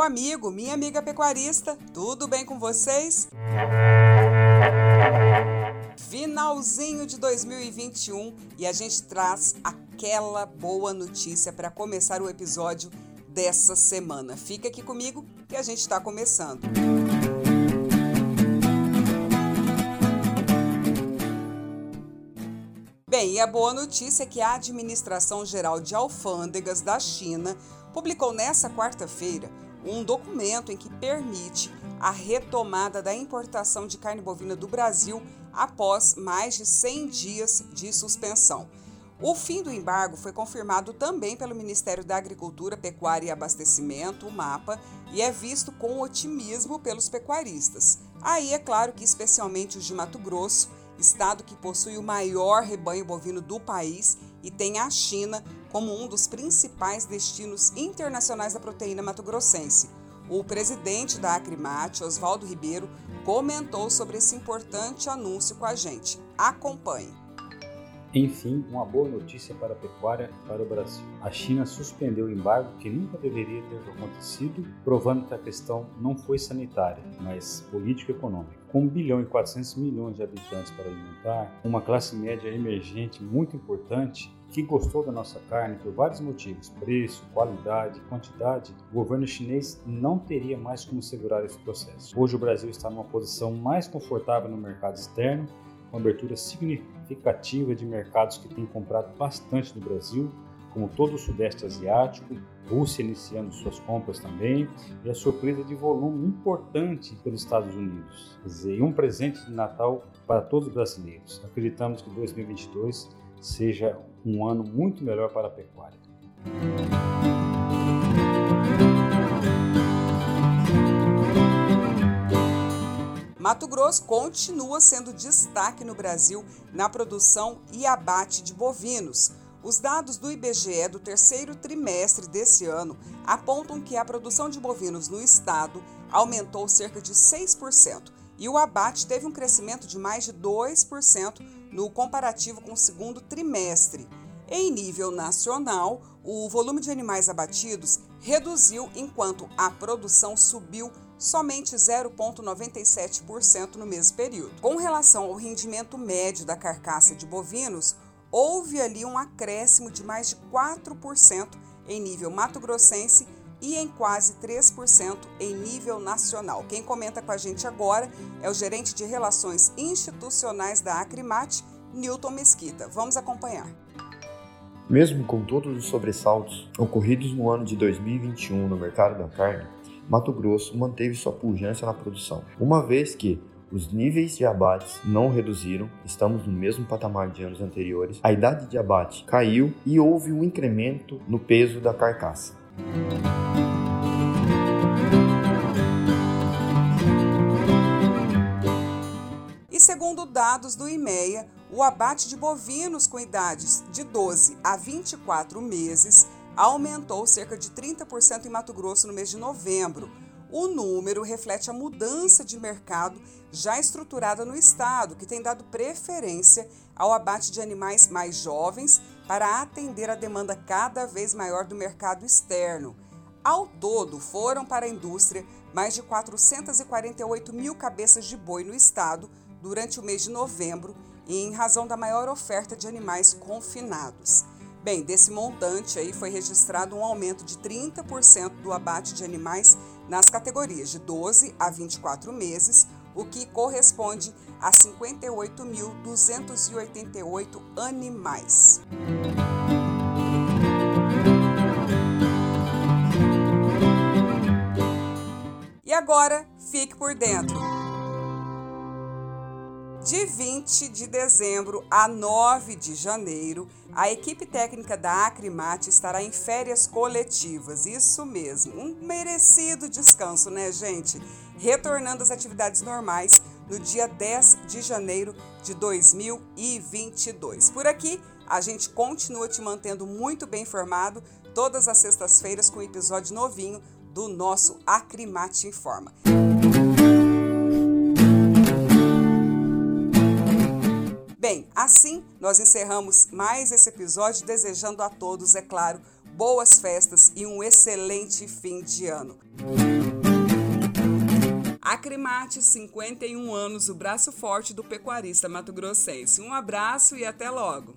meu amigo, minha amiga pecuarista, tudo bem com vocês? Finalzinho de 2021 e a gente traz aquela boa notícia para começar o episódio dessa semana. Fica aqui comigo que a gente está começando. Bem, e a boa notícia é que a Administração Geral de Alfândegas da China publicou nessa quarta-feira um documento em que permite a retomada da importação de carne bovina do Brasil após mais de 100 dias de suspensão. O fim do embargo foi confirmado também pelo Ministério da Agricultura, Pecuária e Abastecimento, o MAPA, e é visto com otimismo pelos pecuaristas. Aí é claro que, especialmente os de Mato Grosso, estado que possui o maior rebanho bovino do país e tem a China como um dos principais destinos internacionais da proteína mato-grossense. O presidente da Acrimate, Oswaldo Ribeiro, comentou sobre esse importante anúncio com a gente. Acompanhe. Enfim, uma boa notícia para a pecuária e para o Brasil. A China suspendeu o embargo que nunca deveria ter acontecido, provando que a questão não foi sanitária, mas político-econômica. Com 1 bilhão e 400 milhões de habitantes para alimentar, uma classe média emergente muito importante que gostou da nossa carne por vários motivos, preço, qualidade, quantidade, o governo chinês não teria mais como segurar esse processo. Hoje o Brasil está numa posição mais confortável no mercado externo, com abertura significativa de mercados que têm comprado bastante do Brasil, como todo o Sudeste Asiático, Rússia iniciando suas compras também, e a surpresa de volume importante pelos Estados Unidos. Quer dizer, um presente de Natal para todos os brasileiros. Acreditamos que 2022 seja um ano muito melhor para a pecuária. Mato Grosso continua sendo destaque no Brasil na produção e abate de bovinos. Os dados do IBGE do terceiro trimestre desse ano apontam que a produção de bovinos no estado aumentou cerca de 6% e o abate teve um crescimento de mais de 2% no comparativo com o segundo trimestre. Em nível nacional, o volume de animais abatidos reduziu enquanto a produção subiu somente 0,97% no mesmo período. Com relação ao rendimento médio da carcaça de bovinos, houve ali um acréscimo de mais de 4% em nível mato-grossense e em quase 3% em nível nacional. Quem comenta com a gente agora é o gerente de Relações Institucionais da Acrimate, Newton Mesquita. Vamos acompanhar. Mesmo com todos os sobressaltos ocorridos no ano de 2021 no mercado da carne, Mato Grosso manteve sua pujança na produção, uma vez que os níveis de abates não reduziram, estamos no mesmo patamar de anos anteriores, a idade de abate caiu e houve um incremento no peso da carcaça. E segundo dados do IMEA, o abate de bovinos com idades de 12 a 24 meses aumentou cerca de 30% em Mato Grosso no mês de novembro. O número reflete a mudança de mercado já estruturada no estado, que tem dado preferência ao abate de animais mais jovens para atender a demanda cada vez maior do mercado externo. Ao todo, foram para a indústria mais de 448 mil cabeças de boi no estado durante o mês de novembro, em razão da maior oferta de animais confinados. Bem, desse montante aí foi registrado um aumento de 30% do abate de animais nas categorias de 12 a 24 meses, o que corresponde a 58.288 animais. E agora, fique por dentro. De 20 de dezembro a 9 de janeiro, a equipe técnica da Acrimate estará em férias coletivas. Isso mesmo, um merecido descanso, né, gente? Retornando às atividades normais no dia 10 de janeiro de 2022. Por aqui, a gente continua te mantendo muito bem informado todas as sextas-feiras com um episódio novinho do nosso Acrimate Informa. Bem, assim nós encerramos mais esse episódio, desejando a todos, é claro, boas festas e um excelente fim de ano. Acrimate, 51 anos, o braço forte do pecuarista mato-grossense. Um abraço e até logo!